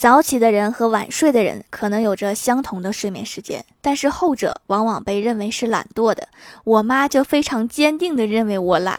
早起的人和晚睡的人可能有着相同的睡眠时间但是后者往往被认为是懒惰的我妈就非常坚定地认为我懒。